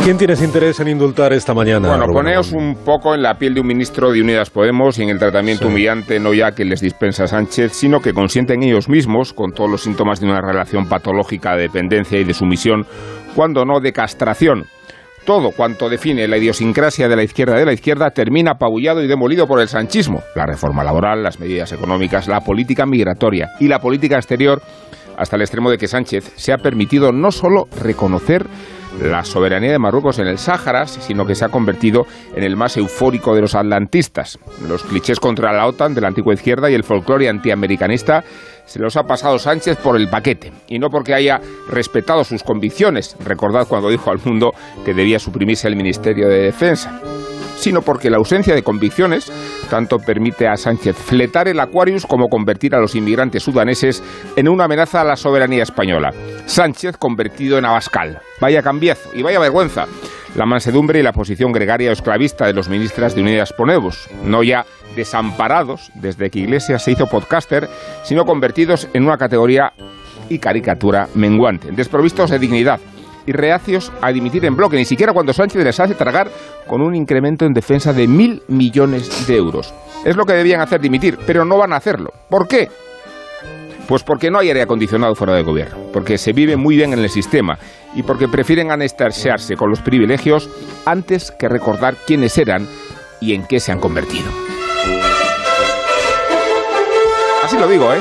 quién tienes interés en indultar esta mañana? Bueno, poneos un poco en la piel de un ministro de Unidas Podemos y en el tratamiento humillante no ya que les dispensa Sánchez, sino que consienten ellos mismos, con todos los síntomas de una relación patológica de dependencia y de sumisión, cuando no de castración. Todo cuanto define la idiosincrasia de la izquierda de la izquierda termina apabullado y demolido por el sanchismo. La reforma laboral, las medidas económicas, la política migratoria y la política exterior, hasta el extremo de que Sánchez se ha permitido no solo reconocer la soberanía de Marruecos en el Sáhara, sino que se ha convertido en el más eufórico de los atlantistas. Los clichés contra la OTAN de la antigua izquierda y el folclore antiamericanista se los ha pasado Sánchez por el paquete. Y no porque haya respetado sus convicciones. Recordad cuando dijo al mundo que debía suprimirse el Ministerio de Defensa sino porque la ausencia de convicciones tanto permite a Sánchez fletar el Aquarius como convertir a los inmigrantes sudaneses en una amenaza a la soberanía española. Sánchez convertido en Abascal. Vaya cambiazo y vaya vergüenza. La mansedumbre y la posición gregaria o esclavista de los ministras de Unidas Podemos, no ya desamparados desde que Iglesias se hizo podcaster, sino convertidos en una categoría y caricatura menguante, desprovistos de dignidad, y reacios a dimitir en bloque, ni siquiera cuando Sánchez les hace tragar con un incremento en defensa de mil millones de euros. Es lo que debían hacer dimitir, pero no van a hacerlo. ¿Por qué? Pues porque no hay aire acondicionado fuera del gobierno, porque se vive muy bien en el sistema y porque prefieren anestesiarse con los privilegios antes que recordar quiénes eran y en qué se han convertido. Así lo digo, ¿eh?